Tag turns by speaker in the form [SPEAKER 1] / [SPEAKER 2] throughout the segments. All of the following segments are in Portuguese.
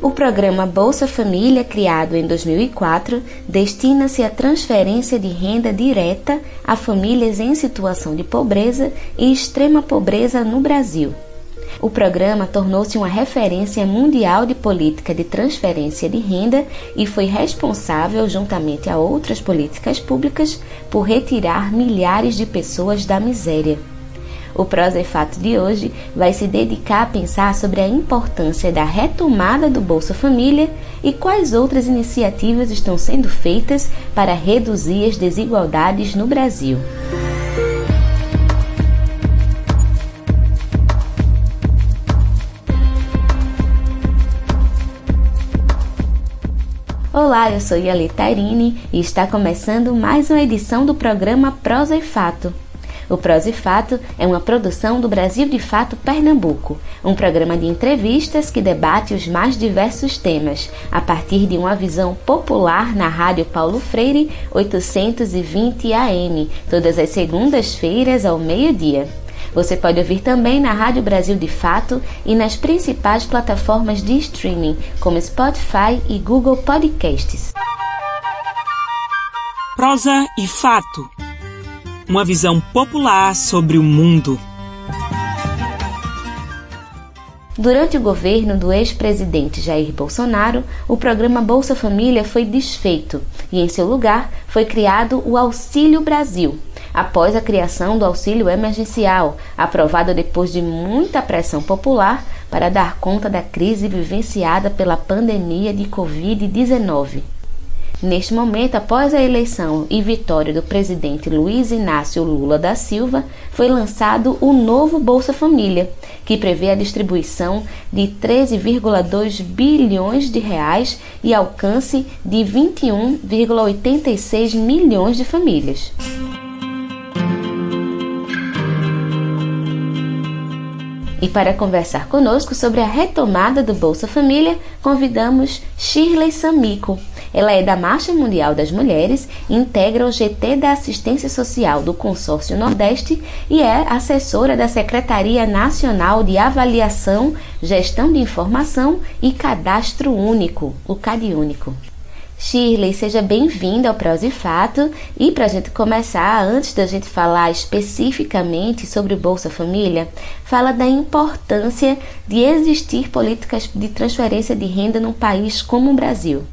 [SPEAKER 1] O programa Bolsa Família, criado em 2004, destina-se à transferência de renda direta a famílias em situação de pobreza e extrema pobreza no Brasil. O programa tornou-se uma referência mundial de política de transferência de renda e foi responsável, juntamente a outras políticas públicas, por retirar milhares de pessoas da miséria. O Prosa e Fato de hoje vai se dedicar a pensar sobre a importância da retomada do Bolsa Família e quais outras iniciativas estão sendo feitas para reduzir as desigualdades no Brasil. Olá, eu sou Yali Tairine e está começando mais uma edição do programa Prosa e Fato. O Prosa e Fato é uma produção do Brasil de Fato Pernambuco, um programa de entrevistas que debate os mais diversos temas, a partir de uma visão popular na Rádio Paulo Freire 820 AM, todas as segundas-feiras ao meio-dia. Você pode ouvir também na Rádio Brasil de Fato e nas principais plataformas de streaming, como Spotify e Google Podcasts.
[SPEAKER 2] Prosa e Fato uma visão popular sobre o mundo.
[SPEAKER 1] Durante o governo do ex-presidente Jair Bolsonaro, o programa Bolsa Família foi desfeito e, em seu lugar, foi criado o Auxílio Brasil, após a criação do auxílio emergencial, aprovado depois de muita pressão popular para dar conta da crise vivenciada pela pandemia de Covid-19. Neste momento, após a eleição e vitória do presidente Luiz Inácio Lula da Silva, foi lançado o novo Bolsa Família, que prevê a distribuição de 13,2 bilhões de reais e alcance de 21,86 milhões de famílias. E para conversar conosco sobre a retomada do Bolsa Família, convidamos Shirley Samico. Ela é da Marcha Mundial das Mulheres, integra o GT da Assistência Social do Consórcio Nordeste e é assessora da Secretaria Nacional de Avaliação, Gestão de Informação e Cadastro Único, o CadÚnico. Shirley, seja bem-vinda ao Prós e Fato. E para a gente começar, antes da gente falar especificamente sobre o Bolsa Família, fala da importância de existir políticas de transferência de renda num país como o Brasil.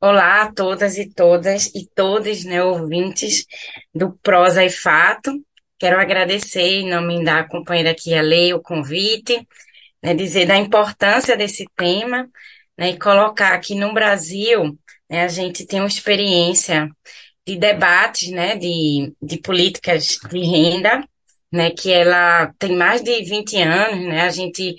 [SPEAKER 3] Olá a todas e todas e todos, né, ouvintes do Prosa e Fato. Quero agradecer em nome da companheira aqui a Lei o convite, né, dizer da importância desse tema, né, e colocar aqui no Brasil né, a gente tem uma experiência de debates, né, de, de políticas de renda, né, que ela tem mais de 20 anos, né, a gente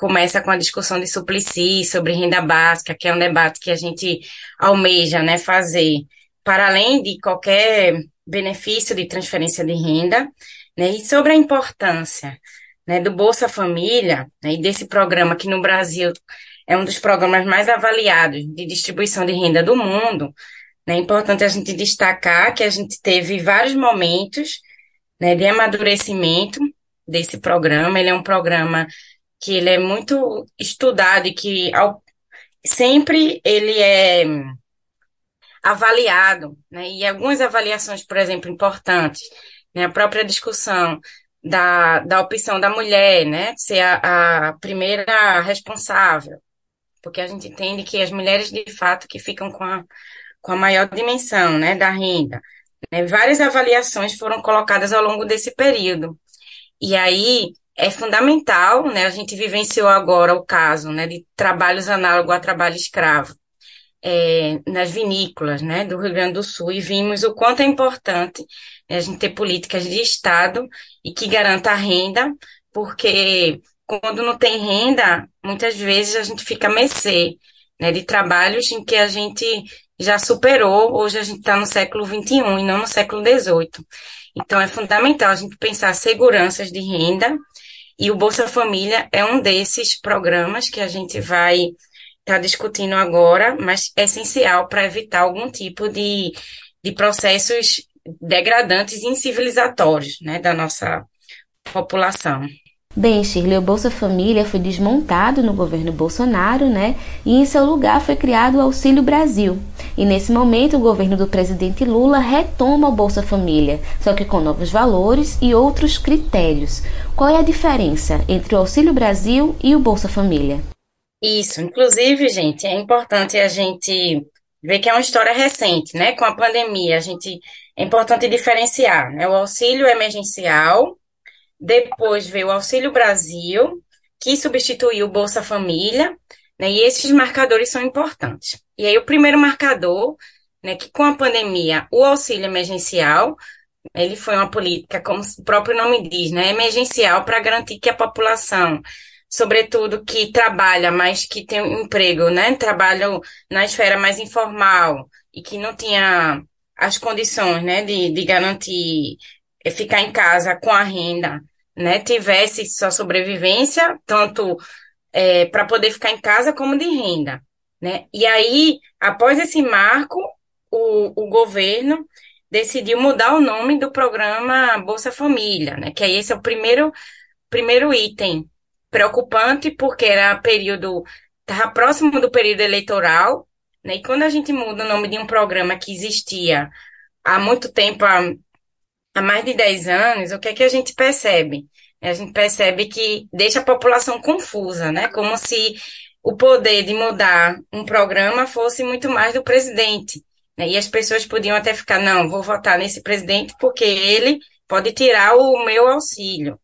[SPEAKER 3] começa com a discussão de Suplicy sobre renda básica, que é um debate que a gente almeja, né, fazer para além de qualquer benefício de transferência de renda, né, e sobre a importância, né, do Bolsa Família, né, e desse programa que no Brasil é um dos programas mais avaliados de distribuição de renda do mundo. Né? É importante a gente destacar que a gente teve vários momentos né, de amadurecimento desse programa. Ele é um programa que ele é muito estudado e que ao, sempre ele é avaliado, né? E algumas avaliações, por exemplo, importantes, né? A própria discussão da, da opção da mulher, né? Ser a, a primeira responsável, porque a gente entende que as mulheres, de fato, que ficam com a, com a maior dimensão, né, da renda. Né, várias avaliações foram colocadas ao longo desse período. E aí é fundamental, né, a gente vivenciou agora o caso, né, de trabalhos análogos a trabalho escravo. É, nas vinícolas né, do Rio Grande do Sul e vimos o quanto é importante né, a gente ter políticas de Estado e que garanta a renda, porque quando não tem renda, muitas vezes a gente fica a mercê né, de trabalhos em que a gente já superou, hoje a gente está no século XXI e não no século XVIII. Então, é fundamental a gente pensar seguranças de renda, e o Bolsa Família é um desses programas que a gente vai estar tá discutindo agora, mas é essencial para evitar algum tipo de, de processos degradantes e incivilizatórios né, da nossa população.
[SPEAKER 1] Bem, Shirley, o Bolsa Família foi desmontado no governo Bolsonaro, né? E em seu lugar foi criado o Auxílio Brasil. E nesse momento o governo do presidente Lula retoma o Bolsa Família, só que com novos valores e outros critérios. Qual é a diferença entre o Auxílio Brasil e o Bolsa Família?
[SPEAKER 3] Isso, inclusive, gente, é importante a gente ver que é uma história recente, né? Com a pandemia, a gente é importante diferenciar, né? O auxílio emergencial depois veio o Auxílio Brasil, que substituiu o Bolsa Família, né, e esses marcadores são importantes. E aí, o primeiro marcador, né, que com a pandemia, o auxílio emergencial, ele foi uma política, como o próprio nome diz, né, emergencial para garantir que a população, sobretudo que trabalha, mas que tem um emprego, né, trabalham na esfera mais informal e que não tinha as condições, né, de, de garantir ficar em casa com a renda né, tivesse sua sobrevivência, tanto é, para poder ficar em casa como de renda. Né? E aí, após esse marco, o, o governo decidiu mudar o nome do programa Bolsa Família, né? Que aí esse é o primeiro, primeiro item preocupante, porque era período, estava próximo do período eleitoral, né? E quando a gente muda o nome de um programa que existia há muito tempo, há há mais de 10 anos, o que é que a gente percebe? A gente percebe que deixa a população confusa, né? Como se o poder de mudar um programa fosse muito mais do presidente. Né? E as pessoas podiam até ficar, não, vou votar nesse presidente porque ele pode tirar o meu auxílio.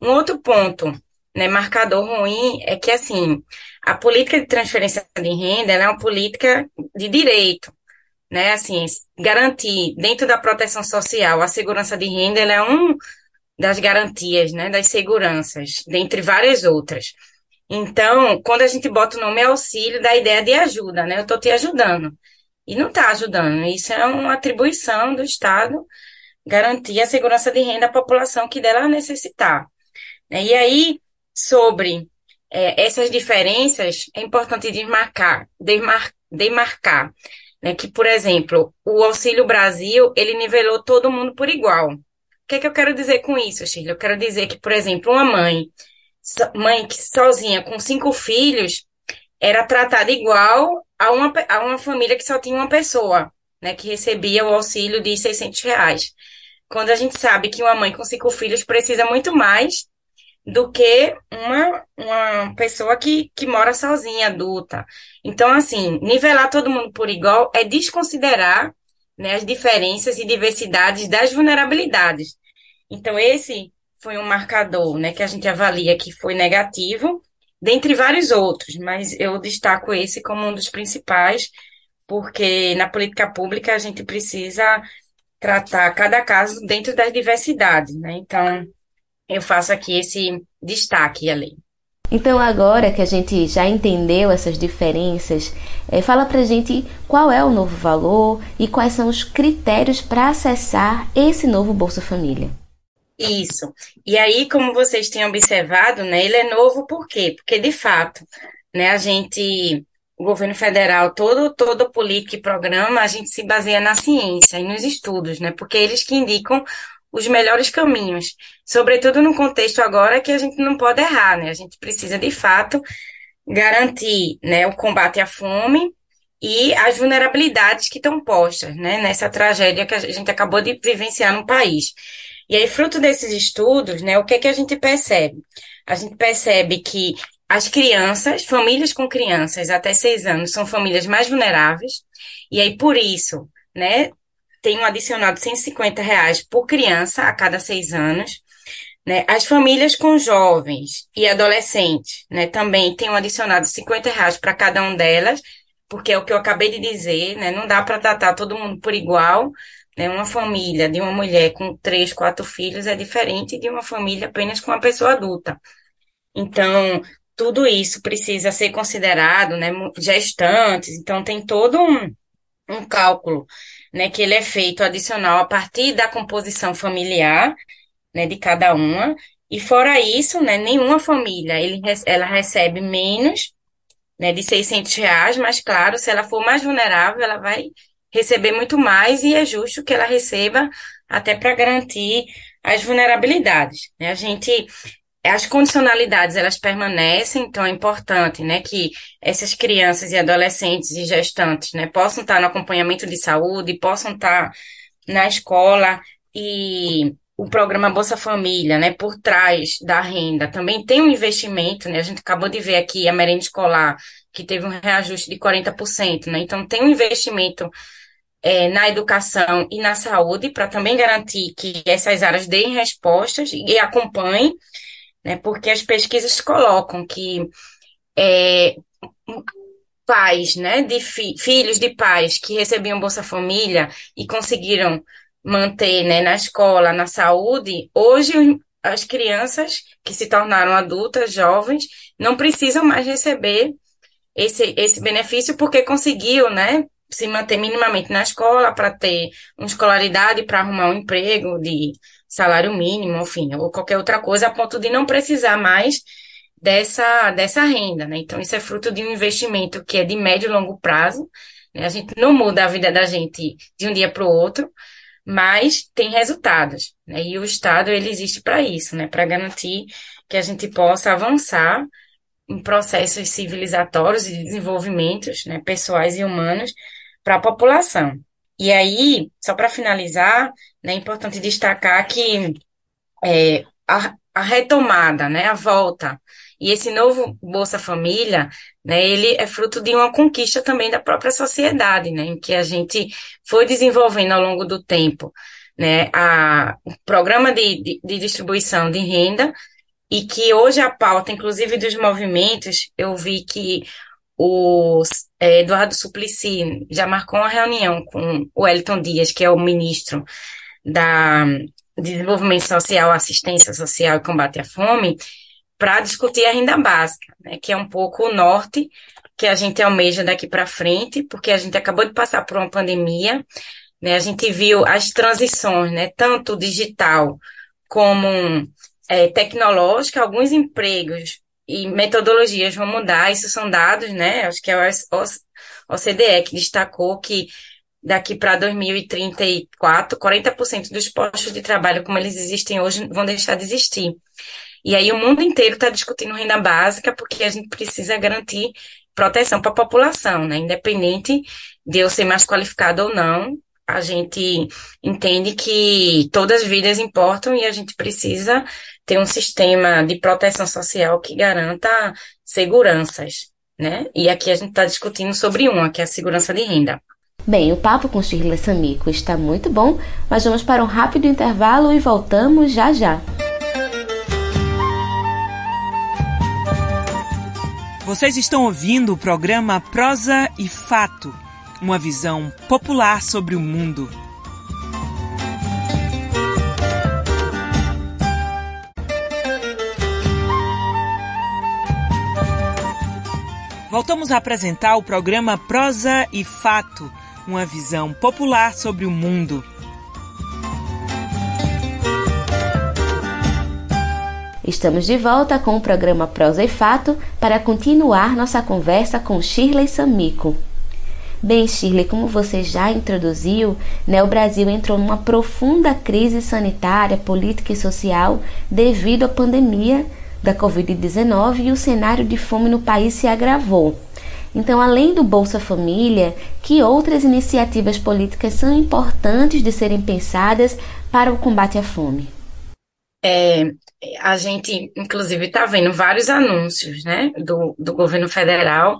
[SPEAKER 3] Um outro ponto, né, marcador ruim, é que, assim, a política de transferência de renda é uma política de direito né? Assim, garantir dentro da proteção social a segurança de renda, é um das garantias, né, das seguranças, dentre várias outras. Então, quando a gente bota o nome auxílio, dá a ideia de ajuda, né? Eu estou te ajudando. E não está ajudando. Isso é uma atribuição do Estado garantir a segurança de renda à população que dela necessitar. Né? E aí, sobre é, essas diferenças, é importante desmarcar, desmar, demarcar né? Que, por exemplo, o Auxílio Brasil, ele nivelou todo mundo por igual. O que é que eu quero dizer com isso, Shirley? Eu quero dizer que, por exemplo, uma mãe, mãe que sozinha com cinco filhos, era tratada igual a uma, a uma família que só tinha uma pessoa, né? Que recebia o auxílio de 600 reais. Quando a gente sabe que uma mãe com cinco filhos precisa muito mais do que uma, uma pessoa que, que mora sozinha, adulta. Então, assim, nivelar todo mundo por igual é desconsiderar né, as diferenças e diversidades das vulnerabilidades. Então, esse foi um marcador né, que a gente avalia que foi negativo, dentre vários outros, mas eu destaco esse como um dos principais, porque na política pública a gente precisa tratar cada caso dentro das diversidades, né? Então, eu faço aqui esse destaque ali.
[SPEAKER 1] Então, agora que a gente já entendeu essas diferenças, é, fala pra gente qual é o novo valor e quais são os critérios para acessar esse novo Bolsa Família.
[SPEAKER 3] Isso. E aí, como vocês têm observado, né, ele é novo por quê? Porque, de fato, né, a gente, o governo federal, todo, todo política e programa, a gente se baseia na ciência e nos estudos, né, porque eles que indicam os melhores caminhos, sobretudo no contexto agora que a gente não pode errar, né? A gente precisa de fato garantir, né, o combate à fome e as vulnerabilidades que estão postas, né, nessa tragédia que a gente acabou de vivenciar no país. E aí, fruto desses estudos, né, o que é que a gente percebe? A gente percebe que as crianças, famílias com crianças até seis anos, são famílias mais vulneráveis, e aí, por isso, né, tem um adicionado de 150 reais por criança a cada seis anos. Né? As famílias com jovens e adolescentes né, também tem um adicionado de 50 reais para cada um delas, porque é o que eu acabei de dizer, né? não dá para tratar todo mundo por igual. Né? Uma família de uma mulher com três, quatro filhos é diferente de uma família apenas com uma pessoa adulta. Então, tudo isso precisa ser considerado, né? Gestantes, então tem todo um, um cálculo né, que ele é feito adicional a partir da composição familiar, né, de cada uma, e fora isso, né, nenhuma família, ele, ela recebe menos, né, de 600 reais, mas claro, se ela for mais vulnerável, ela vai receber muito mais e é justo que ela receba até para garantir as vulnerabilidades, né, a gente as condicionalidades elas permanecem, então é importante, né, que essas crianças e adolescentes e gestantes, né, possam estar no acompanhamento de saúde, possam estar na escola e o programa Bolsa Família, né, por trás da renda, também tem um investimento, né, a gente acabou de ver aqui a merenda escolar, que teve um reajuste de 40%, né, então tem um investimento é, na educação e na saúde para também garantir que essas áreas deem respostas e acompanhem né? Porque as pesquisas colocam que é, pais, né, de fi filhos de pais que recebiam Bolsa Família e conseguiram manter, né, na escola, na saúde, hoje as crianças que se tornaram adultas, jovens, não precisam mais receber esse, esse benefício porque conseguiu, né, se manter minimamente na escola para ter uma escolaridade, para arrumar um emprego de salário mínimo, enfim, ou qualquer outra coisa, a ponto de não precisar mais dessa, dessa renda, né? Então, isso é fruto de um investimento que é de médio e longo prazo, né? A gente não muda a vida da gente de um dia para o outro, mas tem resultados, né? E o Estado, ele existe para isso, né? Para garantir que a gente possa avançar em processos civilizatórios e de desenvolvimentos, né, pessoais e humanos para a população. E aí, só para finalizar, né, é importante destacar que é, a, a, retomada, né, a volta, e esse novo Bolsa Família, né, ele é fruto de uma conquista também da própria sociedade, né, em que a gente foi desenvolvendo ao longo do tempo, né, a, o programa de, de, de distribuição de renda, e que hoje a pauta, inclusive dos movimentos, eu vi que o é, Eduardo Suplicy já marcou uma reunião com o Elton Dias, que é o ministro da Desenvolvimento Social, Assistência Social e Combate à Fome, para discutir a renda básica, né, que é um pouco o norte que a gente almeja daqui para frente, porque a gente acabou de passar por uma pandemia, né, a gente viu as transições, né, tanto digital como é, tecnológica, alguns empregos e metodologias vão mudar, isso são dados, né? Acho que é o OCDE que destacou que daqui para 2034, 40% dos postos de trabalho como eles existem hoje vão deixar de existir. E aí o mundo inteiro está discutindo renda básica porque a gente precisa garantir proteção para a população, né? Independente de eu ser mais qualificado ou não, a gente entende que todas as vidas importam e a gente precisa ter um sistema de proteção social que garanta seguranças, né? E aqui a gente está discutindo sobre uma, que é a segurança de renda.
[SPEAKER 1] Bem, o papo com Shirley Samico está muito bom, mas vamos para um rápido intervalo e voltamos já já.
[SPEAKER 2] Vocês estão ouvindo o programa Prosa e Fato, uma visão popular sobre o mundo. Voltamos a apresentar o programa Prosa e Fato, uma visão popular sobre o mundo.
[SPEAKER 1] Estamos de volta com o programa Prosa e Fato para continuar nossa conversa com Shirley Samico. Bem, Shirley, como você já introduziu, né, o Brasil entrou numa profunda crise sanitária, política e social devido à pandemia da Covid-19 e o cenário de fome no país se agravou. Então, além do Bolsa Família, que outras iniciativas políticas são importantes de serem pensadas para o combate à fome?
[SPEAKER 3] É, a gente, inclusive, está vendo vários anúncios né, do, do governo federal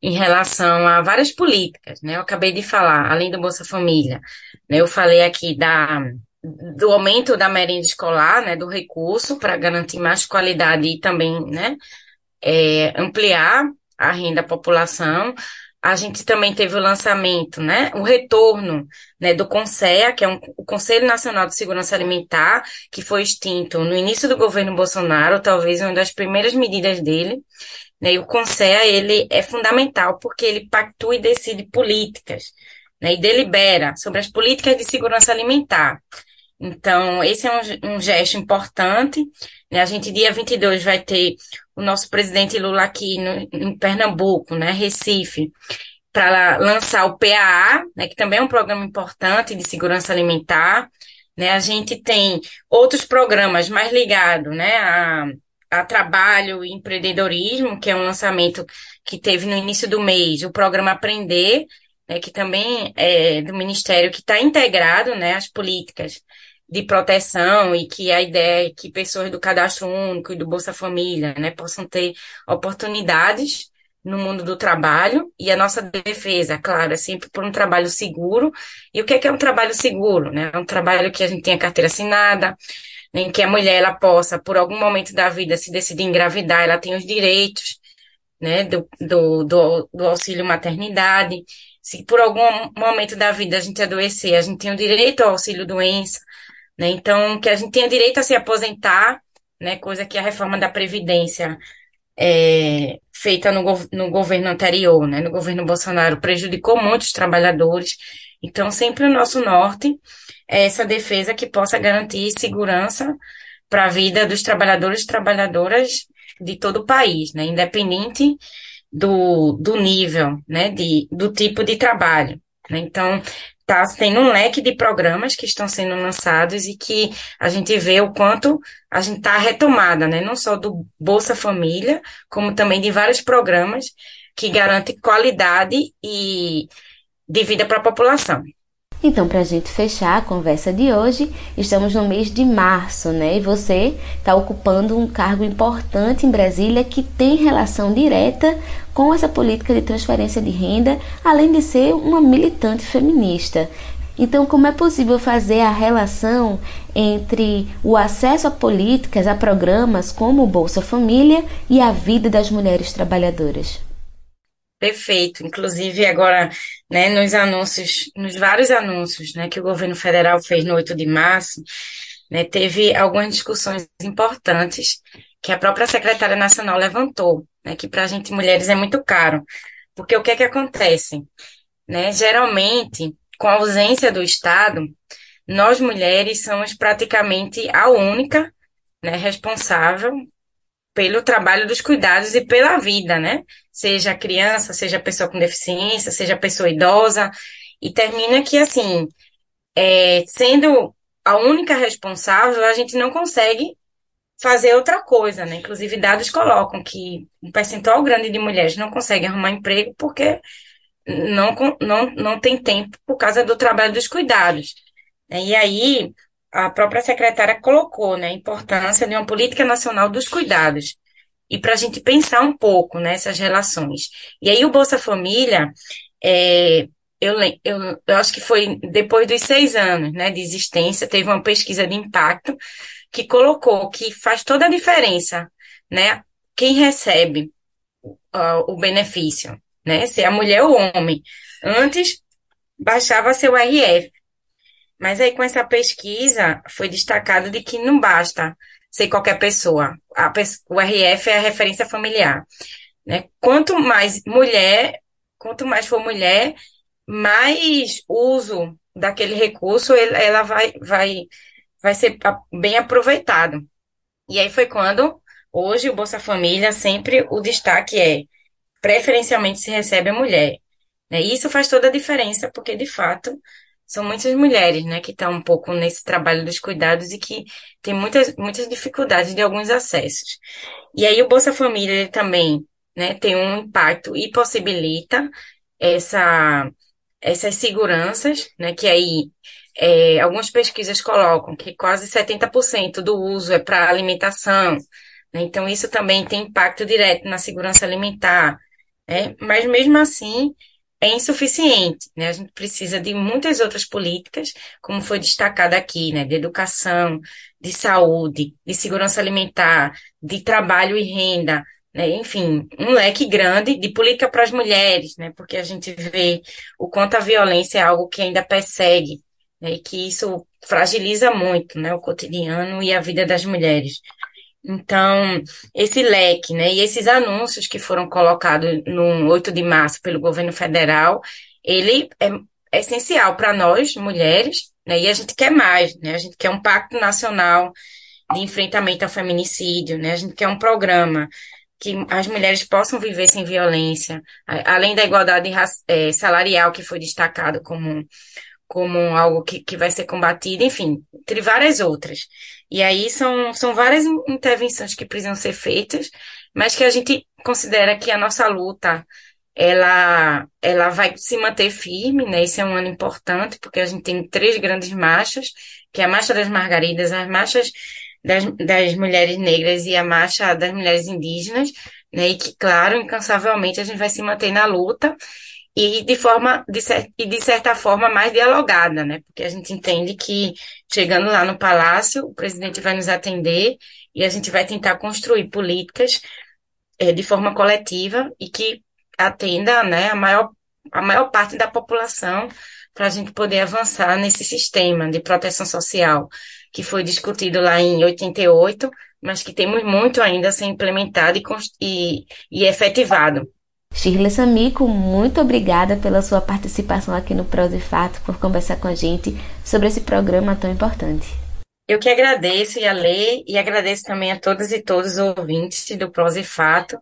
[SPEAKER 3] em relação a várias políticas. Né? Eu acabei de falar, além do Bolsa Família, né, eu falei aqui da do aumento da merenda escolar, né, do recurso para garantir mais qualidade e também, né, é, ampliar a renda da população. A gente também teve o lançamento, né, o retorno, né, do CONSEA, que é um, o Conselho Nacional de Segurança Alimentar, que foi extinto no início do governo Bolsonaro, talvez uma das primeiras medidas dele. Né, e o CONSEA, ele é fundamental porque ele pactua e decide políticas, né, e delibera sobre as políticas de segurança alimentar. Então, esse é um, um gesto importante. Né? A gente, dia 22, vai ter o nosso presidente Lula aqui no, em Pernambuco, né, Recife, para lançar o PAA, né, que também é um programa importante de segurança alimentar. Né? A gente tem outros programas mais ligados né, a a trabalho e empreendedorismo, que é um lançamento que teve no início do mês, o programa Aprender, né, que também é do Ministério, que está integrado né, às políticas de proteção e que a ideia é que pessoas do cadastro único e do Bolsa Família né, possam ter oportunidades no mundo do trabalho e a nossa defesa, claro, é sempre por um trabalho seguro. E o que é, que é um trabalho seguro? Né? É um trabalho que a gente tenha carteira assinada, em que a mulher ela possa, por algum momento da vida, se decidir engravidar, ela tem os direitos né, do, do, do, do auxílio maternidade. Se por algum momento da vida a gente adoecer, a gente tem o direito ao auxílio doença, né? Então, que a gente tenha direito a se aposentar, né, coisa que a reforma da Previdência é, feita no, no governo anterior, né, no governo Bolsonaro, prejudicou muitos trabalhadores. Então, sempre o nosso norte é essa defesa que possa garantir segurança para a vida dos trabalhadores e trabalhadoras de todo o país, né, independente do, do nível, né, de, do tipo de trabalho. Né? Então, tá tendo um leque de programas que estão sendo lançados e que a gente vê o quanto a gente está retomada, né? Não só do Bolsa Família, como também de vários programas que garantem qualidade e de vida para a população.
[SPEAKER 1] Então, para a gente fechar a conversa de hoje, estamos no mês de março, né? E você está ocupando um cargo importante em Brasília que tem relação direta com essa política de transferência de renda, além de ser uma militante feminista. Então, como é possível fazer a relação entre o acesso a políticas, a programas como o Bolsa Família e a vida das mulheres trabalhadoras?
[SPEAKER 3] Perfeito. Inclusive, agora, né, nos anúncios, nos vários anúncios, né, que o governo federal fez no 8 de março, né, teve algumas discussões importantes que a própria secretária nacional levantou, né, que para a gente mulheres é muito caro. Porque o que é que acontece? Né, geralmente, com a ausência do Estado, nós mulheres somos praticamente a única né, responsável pelo trabalho dos cuidados e pela vida, né? Seja criança, seja pessoa com deficiência, seja pessoa idosa, e termina que, assim, é, sendo a única responsável, a gente não consegue fazer outra coisa, né? Inclusive, dados colocam que um percentual grande de mulheres não consegue arrumar emprego porque não, não, não tem tempo por causa do trabalho dos cuidados. E aí, a própria secretária colocou né, a importância de uma política nacional dos cuidados. E para a gente pensar um pouco nessas relações. E aí o Bolsa Família, é, eu, eu, eu acho que foi depois dos seis anos né, de existência, teve uma pesquisa de impacto que colocou que faz toda a diferença, né? Quem recebe uh, o benefício, né? Se é a mulher ou o homem. Antes, baixava seu RF. Mas aí com essa pesquisa foi destacado de que não basta ser qualquer pessoa. A, o RF é a referência familiar. Né? Quanto mais mulher, quanto mais for mulher, mais uso daquele recurso ela vai, vai, vai ser bem aproveitado. E aí foi quando, hoje, o Bolsa Família, sempre o destaque é preferencialmente se recebe a mulher. Né? E isso faz toda a diferença, porque, de fato, são muitas mulheres, né, que estão um pouco nesse trabalho dos cuidados e que tem muitas, muitas dificuldades de alguns acessos. E aí o Bolsa Família ele também, né, tem um impacto e possibilita essa, essas seguranças, né, que aí é, algumas pesquisas colocam que quase 70% do uso é para alimentação, né, então isso também tem impacto direto na segurança alimentar, né, mas mesmo assim é insuficiente, né? A gente precisa de muitas outras políticas, como foi destacado aqui, né? De educação, de saúde, de segurança alimentar, de trabalho e renda, né? Enfim, um leque grande de política para as mulheres, né? Porque a gente vê o quanto a violência é algo que ainda persegue, né? E que isso fragiliza muito, né? O cotidiano e a vida das mulheres. Então, esse leque, né, e esses anúncios que foram colocados no 8 de março pelo governo federal, ele é, é essencial para nós, mulheres, né, e a gente quer mais, né, a gente quer um pacto nacional de enfrentamento ao feminicídio, né, a gente quer um programa que as mulheres possam viver sem violência, além da igualdade é, salarial que foi destacado como como algo que, que vai ser combatido, enfim, entre várias outras. E aí são, são várias intervenções que precisam ser feitas, mas que a gente considera que a nossa luta ela, ela vai se manter firme, né? Esse é um ano importante, porque a gente tem três grandes marchas, que é a Marcha das Margaridas, as marchas das, das mulheres negras e a Marcha das mulheres indígenas, né? E que, claro, incansavelmente a gente vai se manter na luta e de forma, de, e de certa forma, mais dialogada, né? Porque a gente entende que chegando lá no palácio, o presidente vai nos atender e a gente vai tentar construir políticas é, de forma coletiva e que atenda, né, a maior, a maior parte da população para a gente poder avançar nesse sistema de proteção social que foi discutido lá em 88, mas que temos muito ainda a ser implementado e, e, e efetivado.
[SPEAKER 1] Shirley Samico, muito obrigada pela sua participação aqui no Prosa e Fato, por conversar com a gente sobre esse programa tão importante.
[SPEAKER 3] Eu que agradeço, e a Lei, e agradeço também a todas e todos os ouvintes do Prosa e Fato,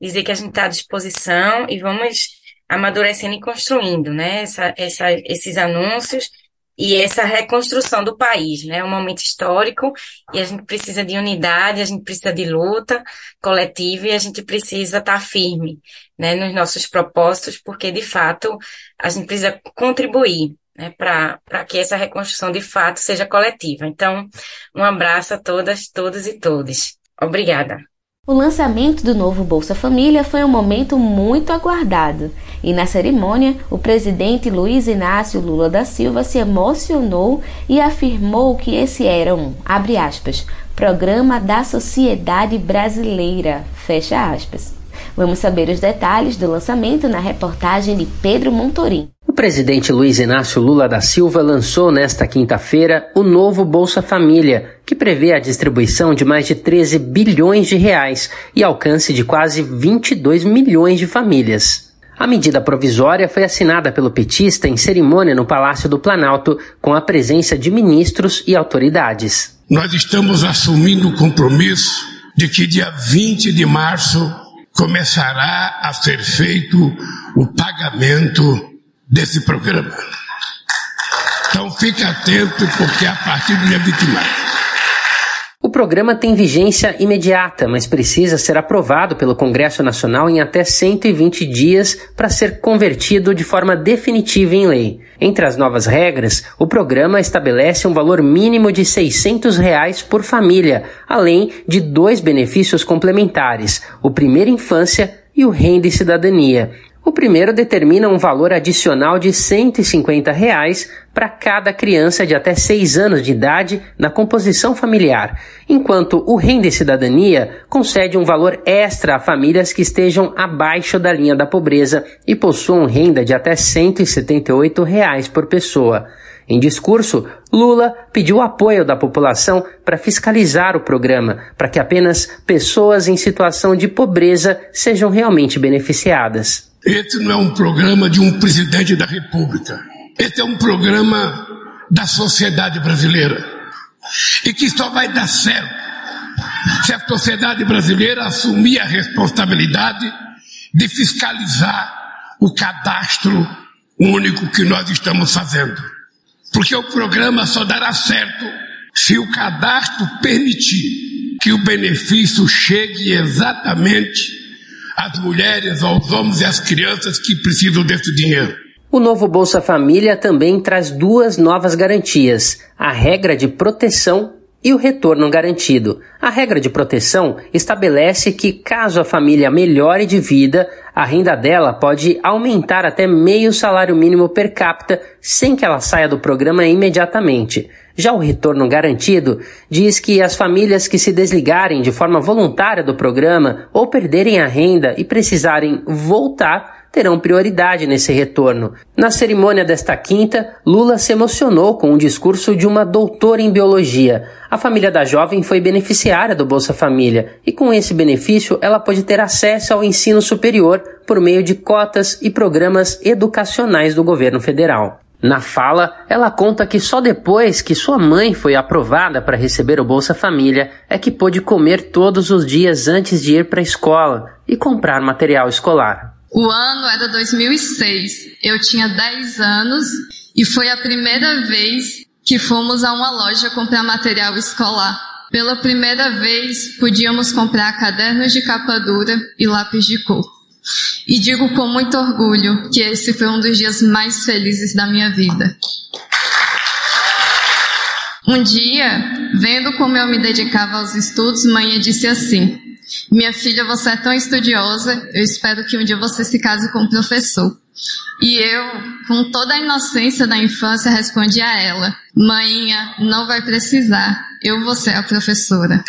[SPEAKER 3] dizer que a gente está à disposição e vamos amadurecendo e construindo, né, essa, essa, esses anúncios e essa reconstrução do país, né? É um momento histórico e a gente precisa de unidade, a gente precisa de luta coletiva e a gente precisa estar firme, né, nos nossos propósitos, porque de fato a gente precisa contribuir, né, para que essa reconstrução de fato seja coletiva. Então, um abraço a todas, todos e todos. Obrigada.
[SPEAKER 1] O lançamento do novo Bolsa Família foi um momento muito aguardado e na cerimônia o presidente Luiz Inácio Lula da Silva se emocionou e afirmou que esse era um, abre aspas, programa da sociedade brasileira, fecha aspas. Vamos saber os detalhes do lançamento na reportagem de Pedro Montorim.
[SPEAKER 4] Presidente Luiz Inácio Lula da Silva lançou nesta quinta-feira o novo Bolsa Família, que prevê a distribuição de mais de 13 bilhões de reais e alcance de quase 22 milhões de famílias. A medida provisória foi assinada pelo petista em cerimônia no Palácio do Planalto, com a presença de ministros e autoridades.
[SPEAKER 5] Nós estamos assumindo o compromisso de que dia 20 de março começará a ser feito o pagamento desse programa. Então fique atento, porque a partir do dia 20 de março.
[SPEAKER 4] O programa tem vigência imediata, mas precisa ser aprovado pelo Congresso Nacional em até 120 dias para ser convertido de forma definitiva em lei. Entre as novas regras, o programa estabelece um valor mínimo de 600 reais por família, além de dois benefícios complementares, o Primeira Infância e o Renda e Cidadania. O primeiro determina um valor adicional de 150 reais para cada criança de até 6 anos de idade na composição familiar, enquanto o Renda e Cidadania concede um valor extra a famílias que estejam abaixo da linha da pobreza e possuam renda de até 178 reais por pessoa. Em discurso, Lula pediu apoio da população para fiscalizar o programa, para que apenas pessoas em situação de pobreza sejam realmente beneficiadas.
[SPEAKER 5] Esse não é um programa de um presidente da República. Esse é um programa da sociedade brasileira. E que só vai dar certo se a sociedade brasileira assumir a responsabilidade de fiscalizar o cadastro único que nós estamos fazendo. Porque o programa só dará certo se o cadastro permitir que o benefício chegue exatamente às mulheres, aos homens e às crianças que precisam desse dinheiro.
[SPEAKER 4] O novo Bolsa Família também traz duas novas garantias: a regra de proteção e o retorno garantido. A regra de proteção estabelece que, caso a família melhore de vida, a renda dela pode aumentar até meio salário mínimo per capita sem que ela saia do programa imediatamente. Já o retorno garantido diz que as famílias que se desligarem de forma voluntária do programa ou perderem a renda e precisarem voltar terão prioridade nesse retorno. Na cerimônia desta quinta, Lula se emocionou com o discurso de uma doutora em biologia. A família da jovem foi beneficiária do Bolsa Família e, com esse benefício, ela pode ter acesso ao ensino superior por meio de cotas e programas educacionais do governo federal. Na fala, ela conta que só depois que sua mãe foi aprovada para receber o Bolsa Família é que pôde comer todos os dias antes de ir para a escola e comprar material escolar.
[SPEAKER 6] O ano era 2006. Eu tinha 10 anos E foi a primeira vez que fomos a uma loja comprar material escolar. Pela primeira vez, podíamos comprar cadernos de capa dura e lápis de cor. E digo com muito orgulho que esse foi um dos dias mais felizes da minha vida. Um dia, vendo como eu me dedicava aos estudos, mãe disse assim: Minha filha, você é tão estudiosa, eu espero que um dia você se case com um professor. E eu, com toda a inocência da infância, respondi a ela: Mãinha, não vai precisar, eu vou ser a professora.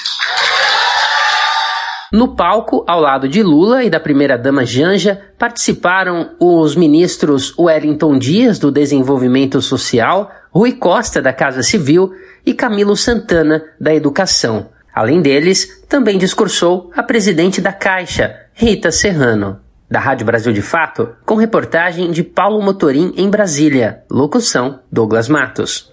[SPEAKER 4] No palco, ao lado de Lula e da primeira-dama Janja, participaram os ministros Wellington Dias, do Desenvolvimento Social, Rui Costa, da Casa Civil, e Camilo Santana, da Educação. Além deles, também discursou a presidente da Caixa, Rita Serrano. Da Rádio Brasil de Fato, com reportagem de Paulo Motorim em Brasília. Locução: Douglas Matos.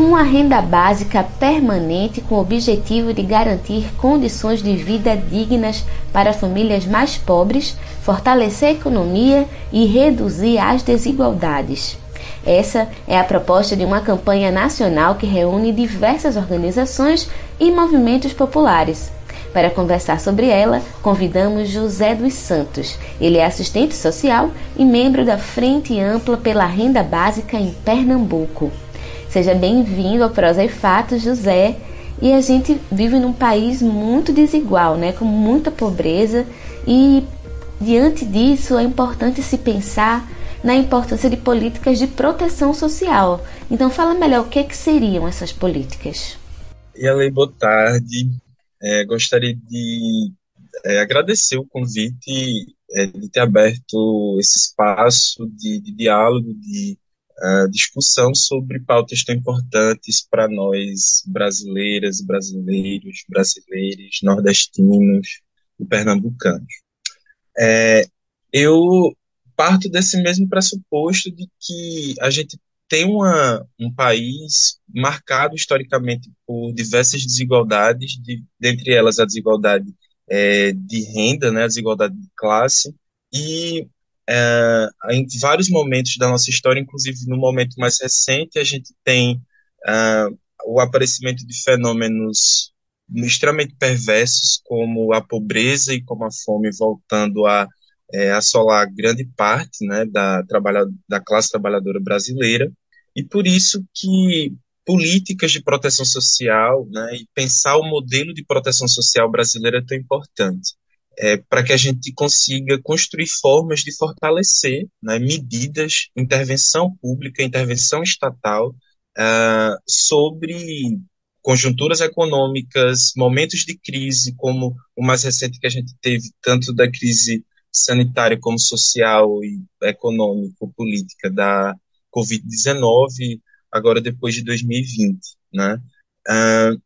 [SPEAKER 1] Uma renda básica permanente com o objetivo de garantir condições de vida dignas para famílias mais pobres, fortalecer a economia e reduzir as desigualdades. Essa é a proposta de uma campanha nacional que reúne diversas organizações e movimentos populares. Para conversar sobre ela, convidamos José dos Santos. Ele é assistente social e membro da Frente Ampla pela Renda Básica em Pernambuco. Seja bem-vindo ao Prosa e Fatos, José. E a gente vive num país muito desigual, né, com muita pobreza e diante disso é importante se pensar na importância de políticas de proteção social. Então fala melhor o que, é que seriam essas políticas.
[SPEAKER 7] E Ale, boa tarde. É, gostaria de é, agradecer o convite é, de ter aberto esse espaço de, de diálogo, de discussão sobre pautas tão importantes para nós brasileiras, brasileiros, brasileiros, nordestinos e pernambucanos. É, eu parto desse mesmo pressuposto de que a gente tem uma, um país marcado historicamente por diversas desigualdades, de, dentre elas a desigualdade é, de renda, né, a desigualdade de classe, e é, em vários momentos da nossa história, inclusive no momento mais recente, a gente tem é, o aparecimento de fenômenos extremamente perversos, como a pobreza e como a fome voltando a é, assolar grande parte né, da, da classe trabalhadora brasileira, e por isso que políticas de proteção social né, e pensar o modelo de proteção social brasileira é tão importante é, para que a gente consiga construir formas de fortalecer né, medidas, intervenção pública, intervenção estatal uh, sobre conjunturas econômicas, momentos de crise, como o mais recente que a gente teve, tanto da crise sanitária como social e econômico-política da Covid-19, agora depois de 2020, né? Uh,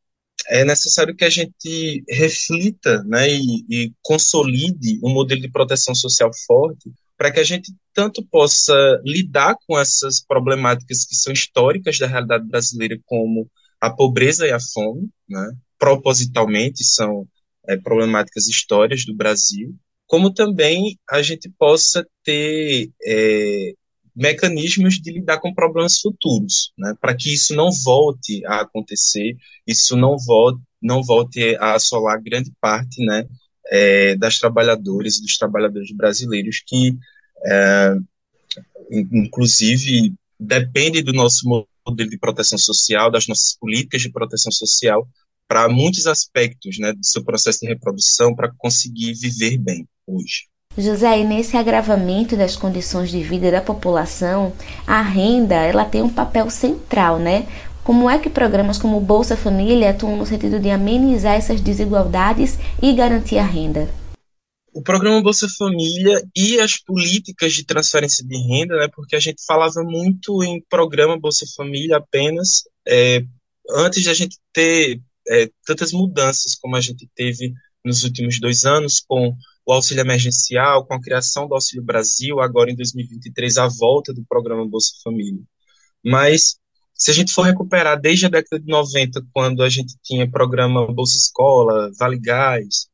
[SPEAKER 7] é necessário que a gente reflita né, e, e consolide um modelo de proteção social forte para que a gente tanto possa lidar com essas problemáticas que são históricas da realidade brasileira, como a pobreza e a fome, né, propositalmente são é, problemáticas históricas do Brasil, como também a gente possa ter é, mecanismos de lidar com problemas futuros, né, para que isso não volte a acontecer, isso não volte, não volte a assolar grande parte né, é, das trabalhadoras e dos trabalhadores brasileiros que, é, inclusive, dependem do nosso modelo de proteção social, das nossas políticas de proteção social, para muitos aspectos né, do seu processo de reprodução, para conseguir viver bem hoje.
[SPEAKER 1] José, nesse agravamento das condições de vida da população, a renda ela tem um papel central, né? Como é que programas como Bolsa Família atuam no sentido de amenizar essas desigualdades e garantir a renda?
[SPEAKER 7] O programa Bolsa Família e as políticas de transferência de renda, né? Porque a gente falava muito em programa Bolsa Família apenas é, antes de a gente ter é, tantas mudanças como a gente teve nos últimos dois anos com o auxílio emergencial, com a criação do Auxílio Brasil, agora em 2023 a volta do programa Bolsa Família. Mas se a gente for recuperar desde a década de 90, quando a gente tinha programa Bolsa Escola, Vale Gás,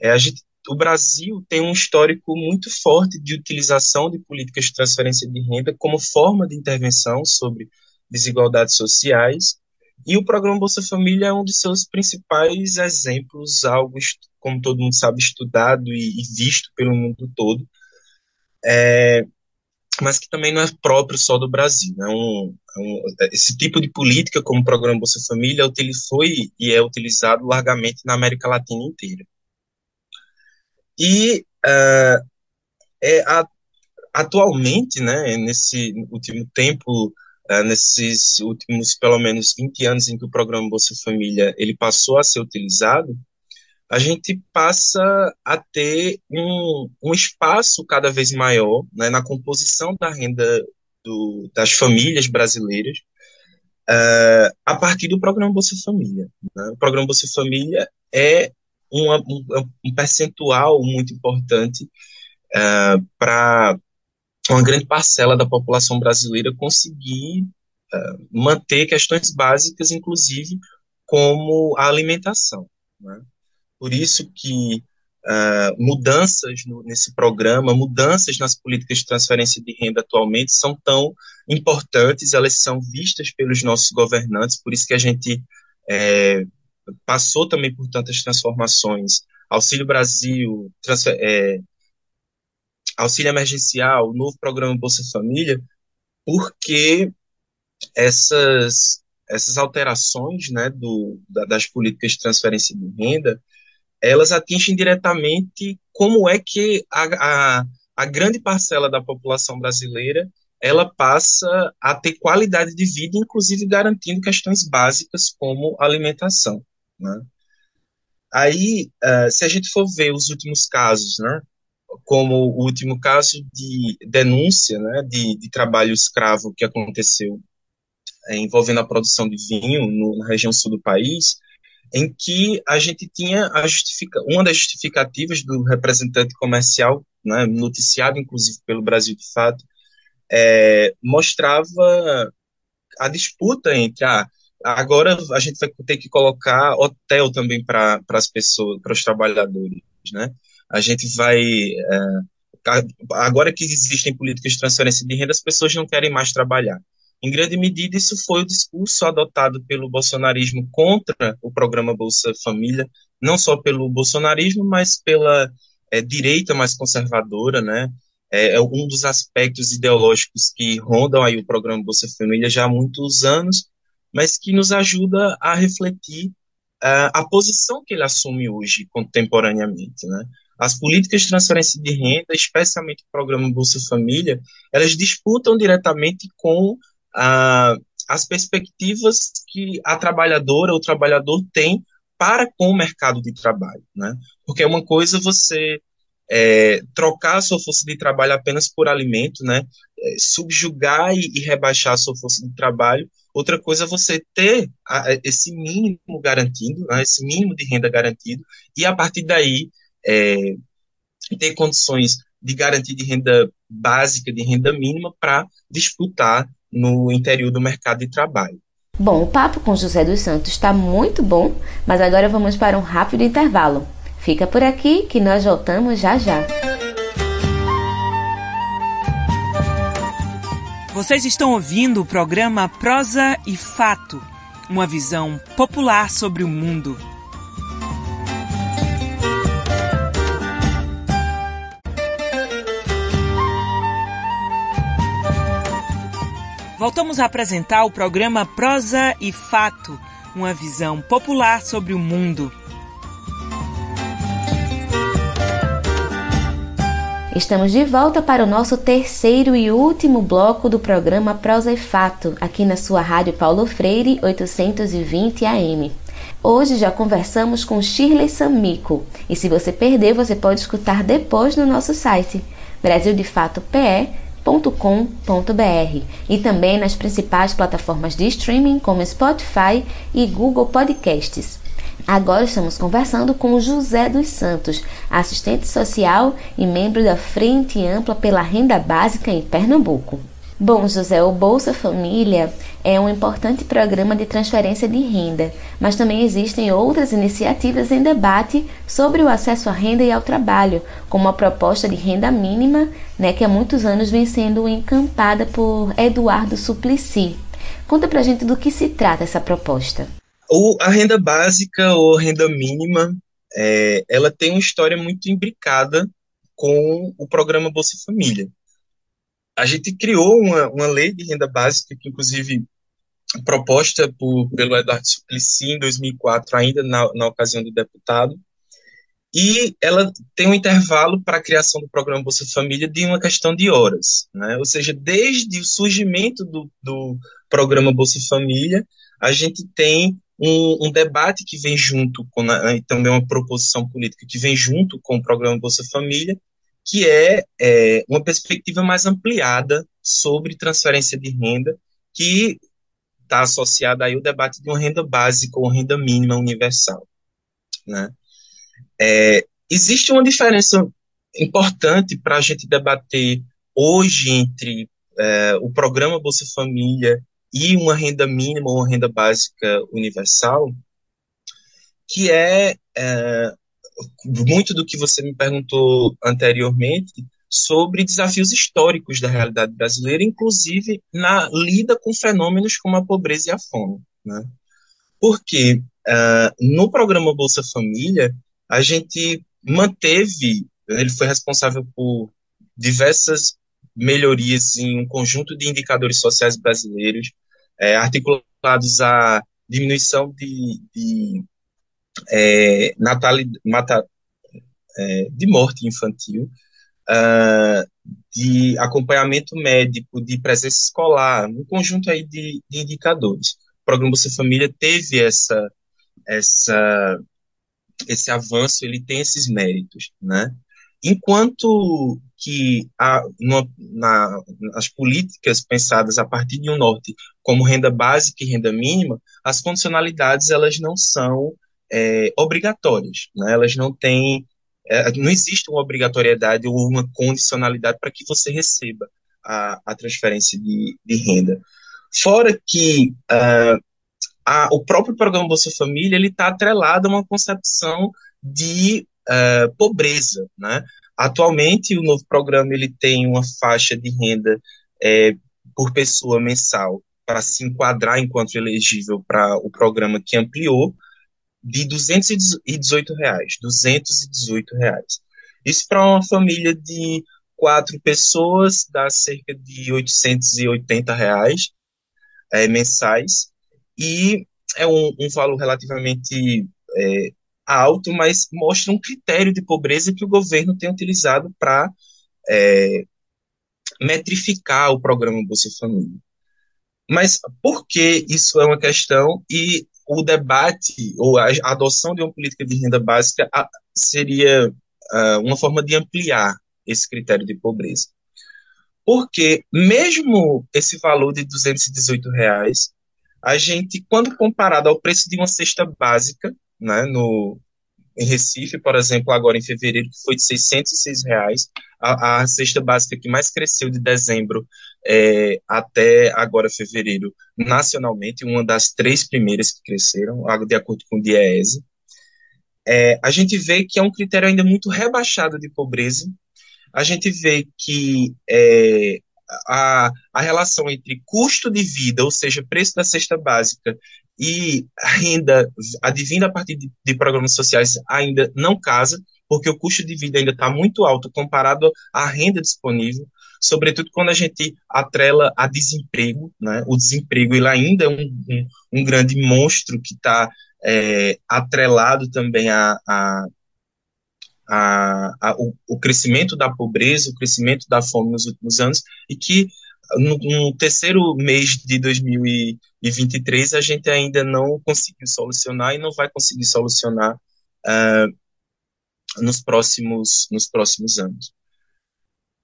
[SPEAKER 7] é, a gente, o Brasil tem um histórico muito forte de utilização de políticas de transferência de renda como forma de intervenção sobre desigualdades sociais, e o programa Bolsa Família é um de seus principais exemplos, algo como todo mundo sabe, estudado e, visto pelo mundo todo, é, mas que também não é próprio só do Brasil. Né? Um, um, esse tipo de política, como o programa Bolsa Família, foi e é utilizado largamente na América Latina inteira. E uh, é, a, atualmente, né, nesse último tempo, uh, nesses últimos pelo menos 20 anos em que o programa Bolsa Família ele passou a ser utilizado, a gente passa a ter um, um espaço cada vez maior né, na composição da renda do, das famílias brasileiras uh, a partir do programa Bolsa Família. Né? O programa Bolsa Família é uma, um, um, percentual muito importante uh, para uma grande parcela da população brasileira conseguir uh, manter questões básicas, inclusive como a alimentação. Né? Por isso que uh, mudanças no, nesse programa, mudanças nas políticas de transferência de renda atualmente são tão importantes, elas são vistas pelos nossos governantes, por isso que a gente é, passou também por tantas transformações. Auxílio Brasil, transfer, é, auxílio emergencial, novo programa Bolsa Família, porque essas, essas alterações né, do, da, das políticas de transferência de renda, elas atingem diretamente como é que a, a, a grande parcela da população brasileira ela passa a ter qualidade de vida, inclusive garantindo questões básicas como alimentação. Né? Aí, uh, se a gente for ver os últimos casos, né, como o último caso de denúncia né, de, de trabalho escravo que aconteceu é, envolvendo a produção de vinho no, na região sul do país, em que a gente tinha a justifica, uma das justificativas do representante comercial, né, noticiado inclusive pelo Brasil de Fato, é, mostrava a disputa entre ah, agora a gente vai ter que colocar hotel também para as pessoas, para os trabalhadores, né? A gente vai é, agora que existem políticas de transferência de renda, as pessoas não querem mais trabalhar. Em grande medida, isso foi o discurso adotado pelo bolsonarismo contra o programa Bolsa Família, não só pelo bolsonarismo, mas pela é, direita mais conservadora, né? É, é, um dos aspectos ideológicos que rondam aí o programa Bolsa Família já há muitos anos, mas que nos ajuda a refletir uh, a posição que ele assume hoje, contemporaneamente, né? As políticas de transferência de renda, especialmente o programa Bolsa Família, elas disputam diretamente com as perspectivas que a trabalhadora ou trabalhador tem para com o mercado de trabalho, né? Porque é uma coisa você é, trocar a sua força de trabalho apenas por alimento, né? É, subjugar e, e, rebaixar a sua força de trabalho. Outra coisa é você ter a, esse mínimo garantido, né? esse mínimo de renda garantido, e a partir daí é, ter condições de garantia de renda básica, de renda mínima, para disputar no interior do mercado de trabalho.
[SPEAKER 1] Bom, o papo com José dos Santos está muito bom, mas agora vamos para um rápido intervalo. Fica por aqui que nós voltamos já já.
[SPEAKER 2] Vocês estão ouvindo o programa Prosa e Fato, uma visão popular sobre o mundo. Voltamos a apresentar o programa Prosa e Fato, uma visão popular sobre o mundo.
[SPEAKER 1] Estamos de volta para o nosso terceiro e último bloco do programa Prosa e Fato, aqui na sua Rádio Paulo Freire 820 AM. Hoje já conversamos com Shirley Samico e se você perdeu, você pode escutar depois no nosso site brasildefatope.com.br e também nas principais plataformas de streaming como Spotify e Google Podcasts. Agora estamos conversando com José dos Santos, assistente social e membro da Frente Ampla pela Renda Básica em Pernambuco. Bom, José, o Bolsa Família é um importante programa de transferência de renda, mas também existem outras iniciativas em debate sobre o acesso à renda e ao trabalho, como a proposta de renda mínima, né, que há muitos anos vem sendo encampada por Eduardo Suplicy. Conta pra gente do que se trata essa proposta.
[SPEAKER 7] O, a renda básica ou renda mínima, é, ela tem uma história muito imbricada com o programa Bolsa Família. A gente criou uma, uma lei de renda básica que, inclusive, proposta por, pelo Eduardo Suplicy em 2004, ainda na, na ocasião de deputado, e ela tem um intervalo para a criação do programa Bolsa Família de uma questão de horas, né? ou seja, desde o surgimento do, do programa Bolsa Família, a gente tem um, um, debate que vem junto com a, também uma proposição política que vem junto com o programa Bolsa Família, que é, é uma perspectiva mais ampliada sobre transferência de renda, que está associada aí ao debate de uma renda básica ou renda mínima universal. Né? É, existe uma diferença importante para a gente debater hoje entre é, o programa Bolsa Família e uma renda mínima ou renda básica universal, que é, é muito do que você me perguntou anteriormente sobre desafios históricos da realidade brasileira, inclusive na lida com fenômenos como a pobreza e a fome. Né? Porque uh, no programa Bolsa Família, a gente manteve, ele foi responsável por diversas melhorias em um conjunto de indicadores sociais brasileiros, é, articulados à diminuição de, de é, natalidade, mata, é, de morte infantil, uh, de acompanhamento médico, de presença escolar, um conjunto aí de, de indicadores. O programa Bolsa Família teve essa, essa, esse avanço, ele tem esses méritos, né? Enquanto que a, na, as políticas pensadas a partir de um norte como renda básica e renda mínima, as condicionalidades elas não são é, obrigatórias, né? elas não têm, é, não existe uma obrigatoriedade ou uma condicionalidade para que você receba a, a transferência de, de, renda. Fora que uh, a, o próprio programa Bolsa Família ele está atrelado a uma concepção de uh, pobreza, né? Atualmente, o novo programa ele tem uma faixa de renda é, por pessoa mensal para se enquadrar enquanto elegível para o programa que ampliou de 218 reais, 218 reais. Isso para uma família de quatro pessoas dá cerca de 880 reais é, mensais e é um, um valor relativamente é, alto, mas mostra um critério de pobreza que o governo tem utilizado para é, metrificar o programa Bolsa Família. Mas por que isso é uma questão e o debate ou a adoção de uma política de renda básica seria uh, uma forma de ampliar esse critério de pobreza? Porque mesmo esse valor de 218 reais, a gente, quando comparado ao preço de uma cesta básica, né, no, em Recife, por exemplo, agora em fevereiro, que foi de 606 reais, a, a cesta básica que mais cresceu de dezembro é, até agora fevereiro, nacionalmente, uma das três primeiras que cresceram, de acordo com o DIEESE. É, a gente vê que é um critério ainda muito rebaixado de pobreza. A gente vê que é, a, a relação entre custo de vida, ou seja, preço da cesta básica, e renda advinda a partir de, de programas sociais ainda não casa, porque o custo de vida ainda está muito alto comparado à renda disponível, sobretudo quando a gente atrela a desemprego, né? O desemprego ele ainda é um, um, um grande monstro que está é, atrelado também a, a, a, a, o, o, crescimento da pobreza, o crescimento da fome nos últimos anos, e que no, no, terceiro mês de 2023 a gente ainda não conseguiu solucionar e não vai conseguir solucionar uh, nos, próximos, nos próximos anos.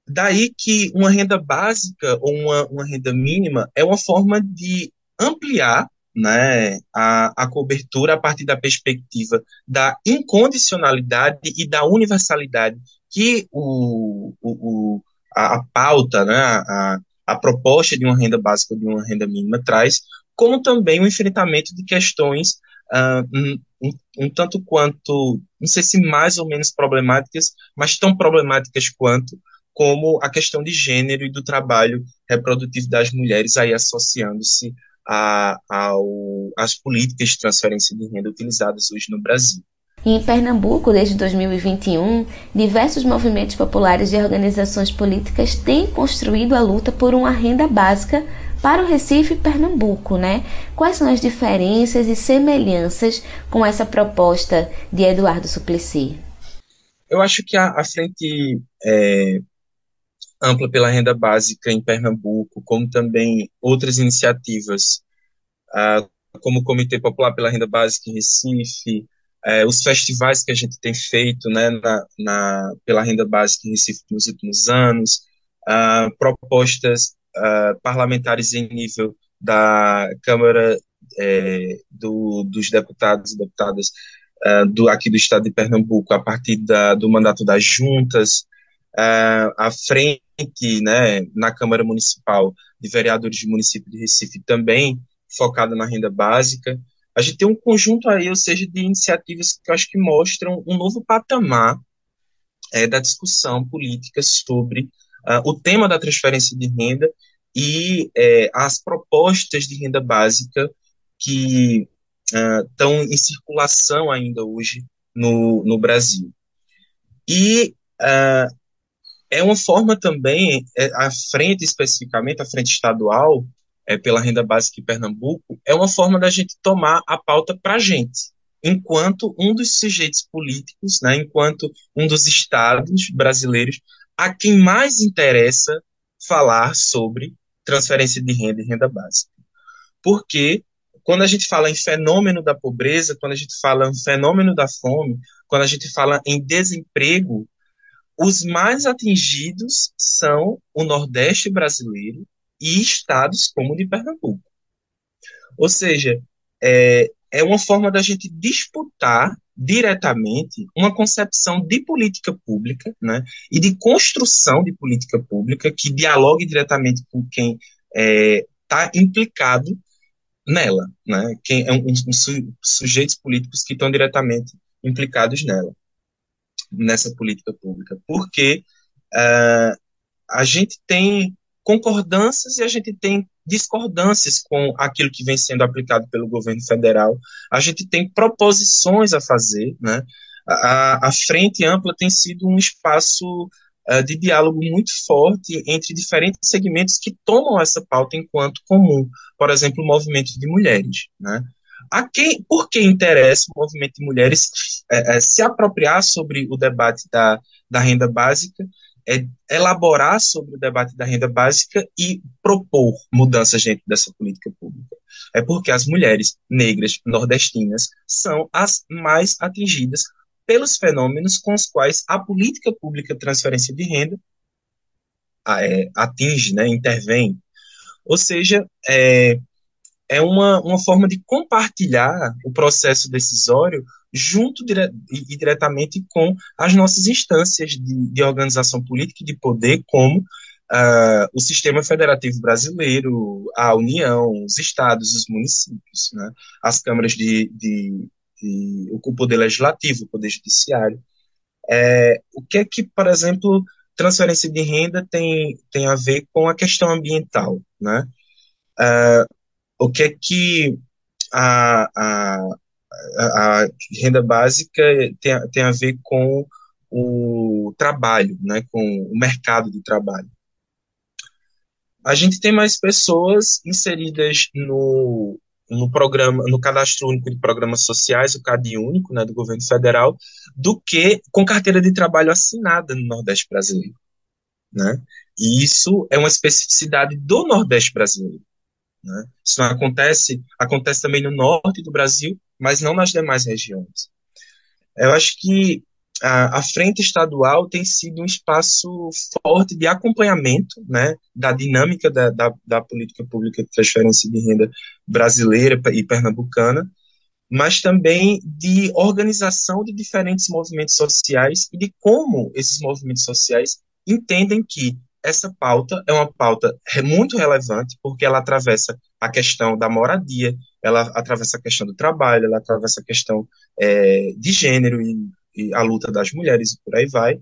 [SPEAKER 7] Daí que uma renda básica ou uma, uma renda mínima é uma forma de ampliar né, a, a cobertura a partir da perspectiva da incondicionalidade e da universalidade que o, o, o a, a, pauta, né, a, a proposta de uma renda básica ou de uma renda mínima traz, como também o enfrentamento de questões uh, um, um, um, tanto quanto, não sei se mais ou menos problemáticas, mas tão problemáticas quanto, como a questão de gênero e do trabalho reprodutivo das mulheres, aí associando-se às políticas de transferência de renda utilizadas hoje no Brasil.
[SPEAKER 1] Em Pernambuco, desde 2021, diversos movimentos populares e organizações políticas têm construído a luta por uma renda básica para o Recife e Pernambuco, né? Quais são as diferenças e semelhanças com essa proposta de Eduardo Suplicy?
[SPEAKER 7] Eu acho que a, a frente é, ampla pela renda básica em Pernambuco, como também outras iniciativas, uh, como o Comitê Popular pela Renda Básica em Recife, uh, os festivais que a gente tem feito né, na, na, pela renda básica em Recife nos últimos anos, uh, propostas parlamentares em nível da Câmara é, do, dos deputados e deputadas do, aqui do estado de Pernambuco, a partir da, do mandato das juntas, uh, à frente, né, na Câmara Municipal de Vereadores do município de Recife também focada na renda básica. A gente tem um conjunto aí, ou seja, de iniciativas que eu acho que mostram um novo patamar é, da discussão política sobre uh, o tema da transferência de renda e é, as propostas de renda básica que estão uh, em circulação ainda hoje no, no Brasil. E uh, é uma forma também, é, a frente especificamente, a frente estadual, é, pela renda básica em Pernambuco, é uma forma da gente tomar a pauta para a gente, enquanto um dos sujeitos políticos, né, enquanto um dos estados brasileiros a quem mais interessa falar sobre transferência de renda e renda básica. Porque quando a gente fala em fenômeno da pobreza, quando a gente fala em fenômeno da fome, quando a gente fala em desemprego, os mais atingidos são o Nordeste brasileiro e estados como o de Pernambuco. Ou seja, é, é uma forma da gente disputar diretamente uma concepção de política pública né, e de construção de política pública que dialogue diretamente com quem está é, tá implicado nela, né, quem é um, um, su, sujeitos políticos que estão diretamente implicados nela nessa política pública, porque uh, a gente tem concordâncias e a gente tem discordâncias com aquilo que vem sendo aplicado pelo governo federal. A gente tem proposições a fazer, né? A, a frente ampla tem sido um espaço uh, de diálogo muito forte entre diferentes segmentos que tomam essa pauta enquanto comum. Por exemplo, o movimento de mulheres, né? a quem, por que interessa o movimento de mulheres é, é, se apropriar sobre o debate da, da renda básica, é, elaborar sobre o debate da renda básica e propor mudanças dentro dessa política pública? É porque as mulheres negras nordestinas são as mais atingidas pelos fenômenos com os quais a política pública de transferência de renda é, atinge, né, intervém. Ou seja, é, é uma, uma forma de compartilhar o processo decisório junto dire e diretamente com as nossas instâncias de, de organização política e de poder, como uh, o sistema federativo brasileiro, a União, os estados, os municípios, né? as câmaras de, de, de, o poder legislativo, o poder judiciário. É, o que é que, por exemplo, transferência de renda tem, tem a ver com a questão ambiental, né? Uh, o que é que a, a, a renda básica tem, tem a ver com o trabalho, né, com o mercado de trabalho. A gente tem mais pessoas inseridas no, no programa, no cadastro único de programas sociais, o CAD único, né, do governo federal, do que com carteira de trabalho assinada no Nordeste brasileiro, né? E isso é uma especificidade do Nordeste brasileiro. Né? Isso não acontece, acontece também no norte do Brasil, mas não nas demais regiões. Eu acho que a, a frente estadual tem sido um espaço forte de acompanhamento né, da dinâmica da, da, da política pública de transferência de renda brasileira e pernambucana, mas também de organização de diferentes movimentos sociais e de como esses movimentos sociais entendem que essa pauta é uma pauta muito relevante porque ela atravessa a questão da moradia, ela atravessa a questão do trabalho, ela atravessa a questão é, de gênero e, e, a luta das mulheres e por aí vai.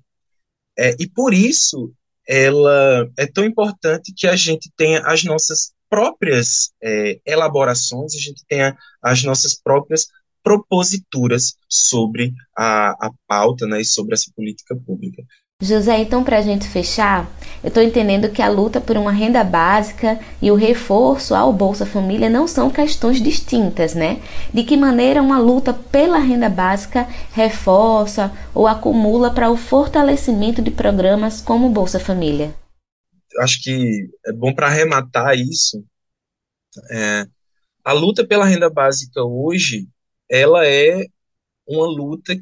[SPEAKER 7] É, e por isso ela é tão importante que a gente tenha as nossas próprias é, elaborações, a gente tenha as nossas próprias proposituras sobre a, a pauta né, e sobre essa política pública.
[SPEAKER 1] José, então para a gente fechar, eu estou entendendo que a luta por uma renda básica e o reforço ao Bolsa Família não são questões distintas, né? De que maneira uma luta pela renda básica reforça ou acumula para o fortalecimento de programas como o Bolsa Família?
[SPEAKER 7] Acho que é bom para arrematar isso. É, a luta pela renda básica hoje, ela é uma luta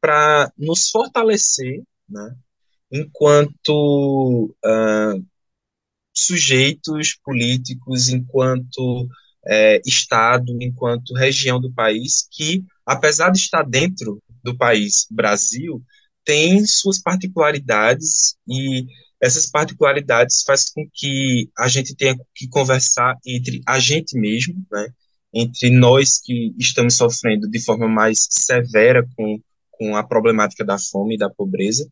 [SPEAKER 7] para nos fortalecer, né? Enquanto uh, sujeitos políticos, enquanto uh, Estado, enquanto região do país, que, apesar de estar dentro do país Brasil, tem suas particularidades e essas particularidades faz com que a gente tenha que conversar entre a gente mesmo, né, entre nós que estamos sofrendo de forma mais severa com, com a problemática da fome e da pobreza,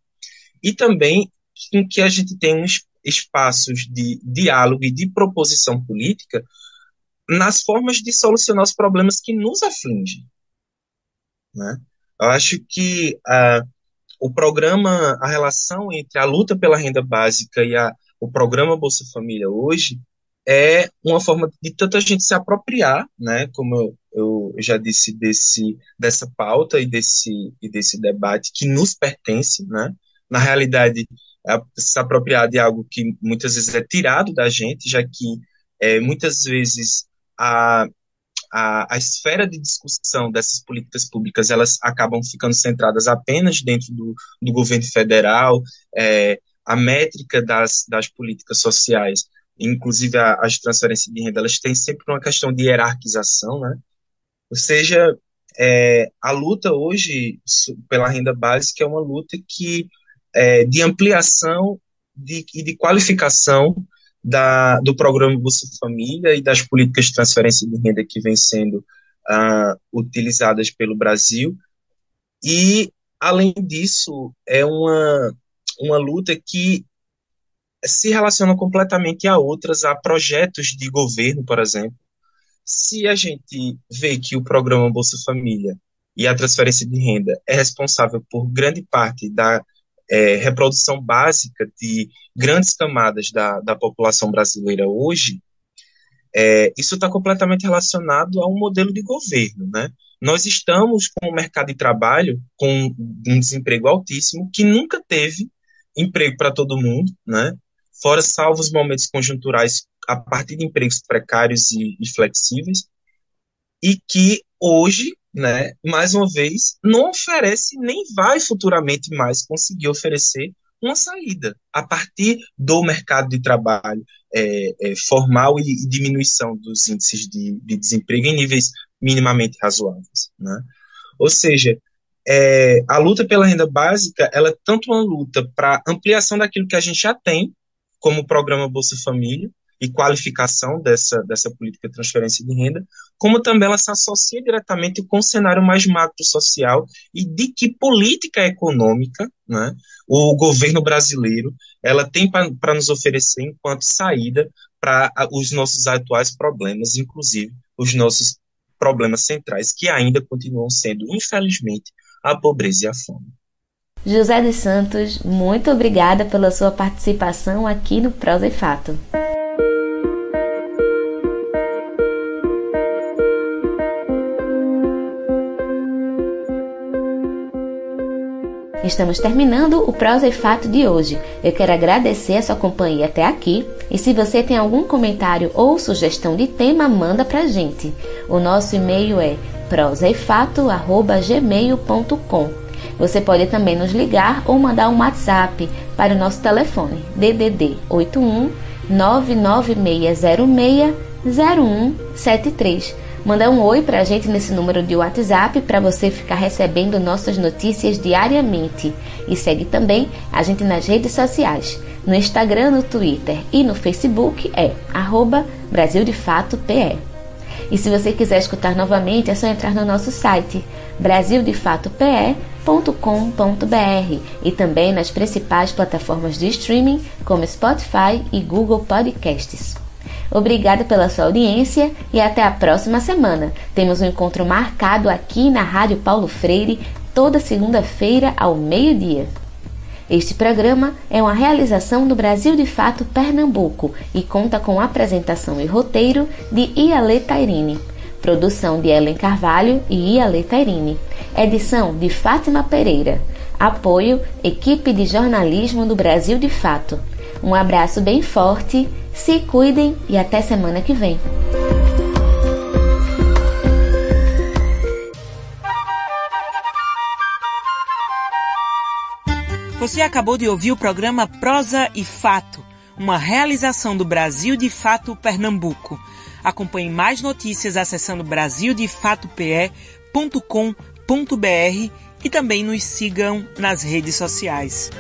[SPEAKER 7] e também em que a gente tem uns espaços de diálogo e de proposição política nas formas de solucionar os problemas que nos afligem. Né? Eu acho que uh, o programa, a relação entre a luta pela renda básica e a, o programa Bolsa Família hoje é uma forma de tanta gente se apropriar, né, como eu, eu já disse, desse, dessa pauta e desse, e desse debate que nos pertence, né, na realidade, é se apropriar de algo que muitas vezes é tirado da gente, já que é, muitas vezes a, a, a, esfera de discussão dessas políticas públicas elas acabam ficando centradas apenas dentro do, do governo federal, é, a métrica das, das políticas sociais, inclusive a, as transferências de renda, elas têm sempre uma questão de hierarquização, né? Ou seja, é, a luta hoje pela renda básica é uma luta que é, de ampliação de, e de qualificação da, do programa Bolsa Família e das políticas de transferência de renda que vêm sendo uh, utilizadas pelo Brasil. E, além disso, é uma, uma luta que se relaciona completamente a outras, a projetos de governo, por exemplo. Se a gente vê que o programa Bolsa Família e a transferência de renda é responsável por grande parte da é, reprodução básica de grandes camadas da, da população brasileira hoje, é, isso está completamente relacionado a um modelo de governo, né? Nós estamos com um mercado de trabalho com um desemprego altíssimo, que nunca teve emprego para todo mundo, né? Fora salvos momentos conjunturais a partir de empregos precários e, e flexíveis, e que hoje né, mais uma vez, não oferece nem vai futuramente mais conseguir oferecer uma saída a partir do mercado de trabalho é, é, formal e, e, diminuição dos índices de, de, desemprego em níveis minimamente razoáveis. Né? Ou seja, é, a luta pela renda básica ela é tanto uma luta para ampliação daquilo que a gente já tem, como o programa Bolsa Família, e qualificação dessa, dessa política de transferência de renda, como também ela se associa diretamente com o cenário mais macro social e de que política econômica né, o governo brasileiro ela tem para nos oferecer enquanto saída para os nossos atuais problemas, inclusive os nossos problemas centrais, que ainda continuam sendo, infelizmente, a pobreza e a fome.
[SPEAKER 1] José dos Santos, muito obrigada pela sua participação aqui no Prosa e Fato. Estamos terminando o Prosa e Fato de hoje. Eu quero agradecer a sua companhia até aqui e se você tem algum comentário ou sugestão de tema, manda pra gente. O nosso e-mail é prosaefato@gmail.com. Você pode também nos ligar ou mandar um WhatsApp para o nosso telefone DDD 81 99606 0173 Manda um oi pra gente nesse número de WhatsApp para você ficar recebendo nossas notícias diariamente. E segue também a gente nas redes sociais. No Instagram, no Twitter e no Facebook é arroba Brasil de Fato PE. E se você quiser escutar novamente, é só entrar no nosso site brasildefatope.com.br e também nas principais plataformas de streaming como Spotify e Google Podcasts. Obrigada pela sua audiência e até a próxima semana. Temos um encontro marcado aqui na Rádio Paulo Freire toda segunda-feira ao meio-dia. Este programa é uma realização do Brasil de Fato Pernambuco e conta com apresentação e roteiro de Iale Tairine. Produção de Ellen Carvalho e Iale Tairine. Edição de Fátima Pereira. Apoio Equipe de Jornalismo do Brasil de Fato. Um abraço bem forte se cuidem e até semana que vem.
[SPEAKER 2] Você acabou de ouvir o programa Prosa e Fato, uma realização do Brasil de Fato Pernambuco. Acompanhe mais notícias acessando brasildefatope.com.br e também nos sigam nas redes sociais.